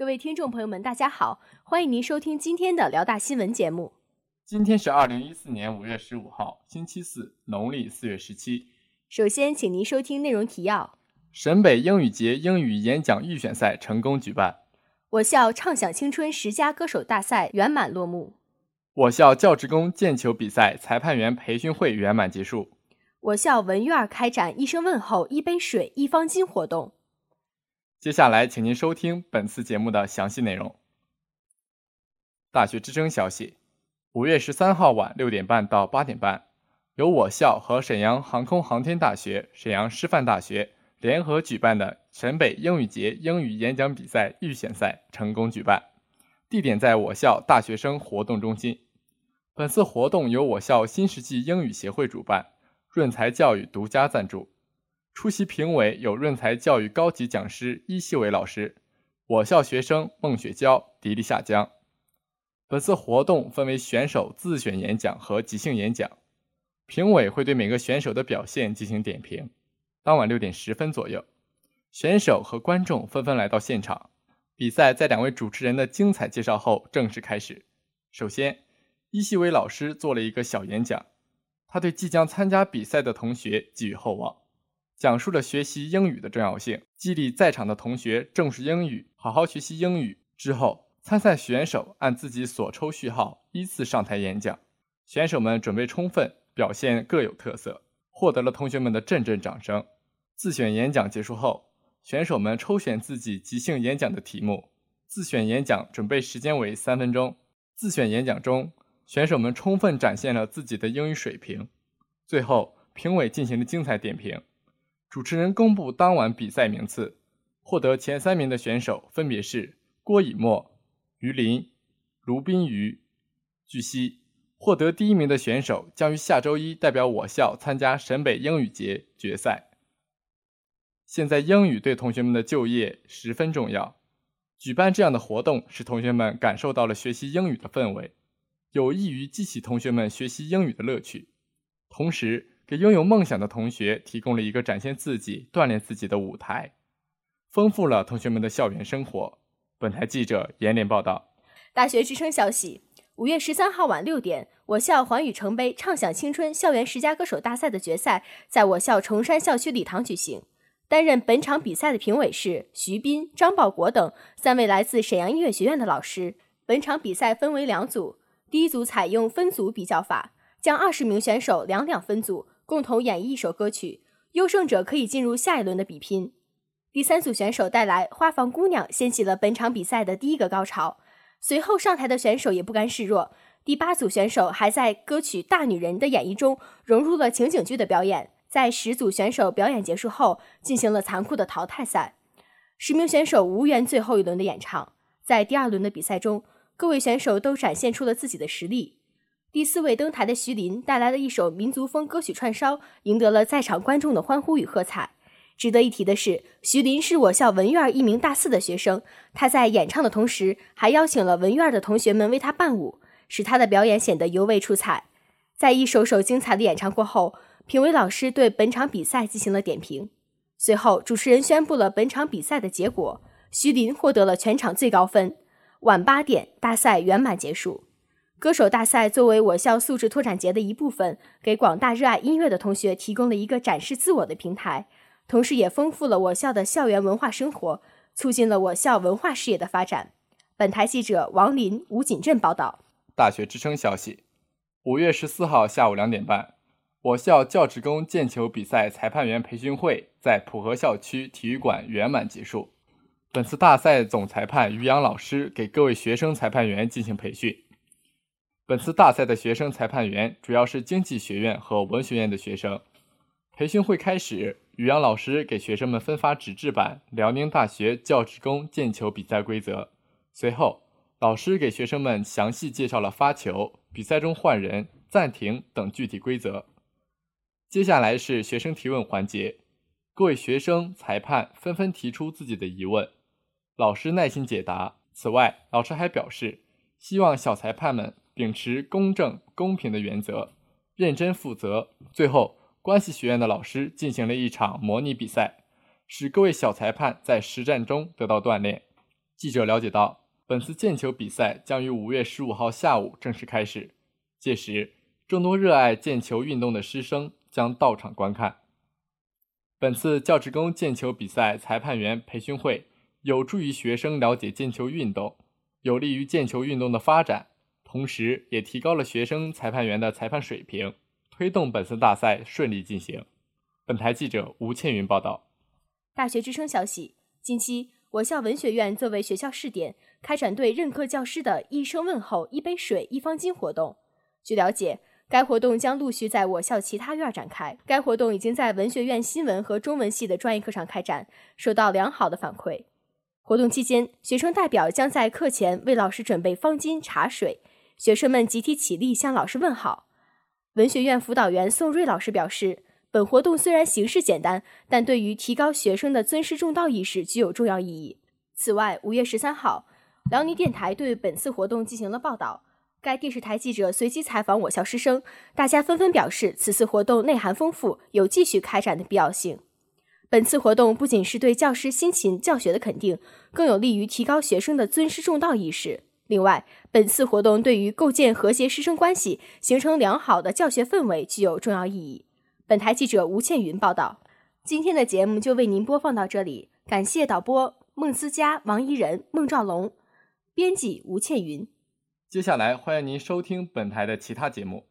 各位听众朋友们，大家好，欢迎您收听今天的辽大新闻节目。今天是二零一四年五月十五号，星期四，农历四月十七。首先，请您收听内容提要：沈北英语节英语演讲预选赛成功举办；我校畅享青春十佳歌手大赛圆满落幕；我校教职工毽球比赛裁判员培训会圆满结束；我校文院开展一声问候，一杯水，一方巾活动。接下来，请您收听本次节目的详细内容。大学之声消息。五月十三号晚六点半到八点半，由我校和沈阳航空航天大学、沈阳师范大学联合举办的沈北英语节英语演讲比赛预选赛成功举办，地点在我校大学生活动中心。本次活动由我校新世纪英语协会主办，润才教育独家赞助。出席评委有润才教育高级讲师伊希伟老师，我校学生孟雪娇、迪丽夏江。本次活动分为选手自选演讲和即兴演讲，评委会对每个选手的表现进行点评。当晚六点十分左右，选手和观众纷纷来到现场。比赛在两位主持人的精彩介绍后正式开始。首先，伊希伟老师做了一个小演讲，他对即将参加比赛的同学寄予厚望，讲述了学习英语的重要性，激励在场的同学重视英语，好好学习英语。之后。参赛选手按自己所抽序号依次上台演讲，选手们准备充分，表现各有特色，获得了同学们的阵阵掌声。自选演讲结束后，选手们抽选自己即兴演讲的题目。自选演讲准备时间为三分钟。自选演讲中，选手们充分展现了自己的英语水平。最后，评委进行了精彩点评。主持人公布当晚比赛名次，获得前三名的选手分别是郭以沫。于林、卢宾瑜。据悉，获得第一名的选手将于下周一代表我校参加沈北英语节决赛。现在，英语对同学们的就业十分重要。举办这样的活动，使同学们感受到了学习英语的氛围，有益于激起同学们学习英语的乐趣，同时给拥有梦想的同学提供了一个展现自己、锻炼自己的舞台，丰富了同学们的校园生活。本台记者严连报道。大学之声消息：五月十三号晚六点，我校环宇城杯畅享青春校园十佳歌手大赛的决赛在我校崇山校区礼堂举行。担任本场比赛的评委是徐斌、张保国等三位来自沈阳音乐学院的老师。本场比赛分为两组，第一组采用分组比较法，将二十名选手两两分组，共同演绎一首歌曲，优胜者可以进入下一轮的比拼。第三组选手带来《花房姑娘》，掀起了本场比赛的第一个高潮。随后上台的选手也不甘示弱，第八组选手还在歌曲《大女人》的演绎中融入了情景剧的表演。在十组选手表演结束后，进行了残酷的淘汰赛，十名选手无缘最后一轮的演唱。在第二轮的比赛中，各位选手都展现出了自己的实力。第四位登台的徐林带来了一首民族风歌曲串烧，赢得了在场观众的欢呼与喝彩。值得一提的是，徐林是我校文院一名大四的学生。他在演唱的同时，还邀请了文院的同学们为他伴舞，使他的表演显得尤为出彩。在一首首精彩的演唱过后，评委老师对本场比赛进行了点评。随后，主持人宣布了本场比赛的结果：徐林获得了全场最高分。晚八点，大赛圆满结束。歌手大赛作为我校素质拓展节的一部分，给广大热爱音乐的同学提供了一个展示自我的平台。同时，也丰富了我校的校园文化生活，促进了我校文化事业的发展。本台记者王林、吴锦镇报道。大学之声消息：五月十四号下午两点半，我校教职工毽球比赛裁判员培训会在浦河校区体育馆圆满结束。本次大赛总裁判于洋老师给各位学生裁判员进行培训。本次大赛的学生裁判员主要是经济学院和文学院的学生。培训会开始。于洋老师给学生们分发纸质版《辽宁大学教职工毽球比赛规则》，随后，老师给学生们详细介绍了发球、比赛中换人、暂停等具体规则。接下来是学生提问环节，各位学生、裁判纷纷提出自己的疑问，老师耐心解答。此外，老师还表示，希望小裁判们秉持公正、公平的原则，认真负责。最后。关系学院的老师进行了一场模拟比赛，使各位小裁判在实战中得到锻炼。记者了解到，本次毽球比赛将于五月十五号下午正式开始，届时众多热爱毽球运动的师生将到场观看。本次教职工毽球比赛裁判员培训会有助于学生了解毽球运动，有利于毽球运动的发展，同时也提高了学生裁判员的裁判水平，推动本次大赛顺利进行。本台记者吴倩云报道。大学之声消息：近期。我校文学院作为学校试点，开展对任课教师的一声问候、一杯水、一方巾活动。据了解，该活动将陆续在我校其他院展开。该活动已经在文学院新闻和中文系的专业课上开展，受到良好的反馈。活动期间，学生代表将在课前为老师准备方巾、茶水，学生们集体起立向老师问好。文学院辅导员宋瑞老师表示。本活动虽然形式简单，但对于提高学生的尊师重道意识具有重要意义。此外，五月十三号，辽宁电台对本次活动进行了报道。该电视台记者随机采访我校师生，大家纷纷表示此次活动内涵丰富，有继续开展的必要性。本次活动不仅是对教师辛勤教学的肯定，更有利于提高学生的尊师重道意识。另外，本次活动对于构建和谐师生关系、形成良好的教学氛围具有重要意义。本台记者吴倩云报道，今天的节目就为您播放到这里，感谢导播孟思佳、王怡人、孟兆龙，编辑吴倩云。接下来欢迎您收听本台的其他节目。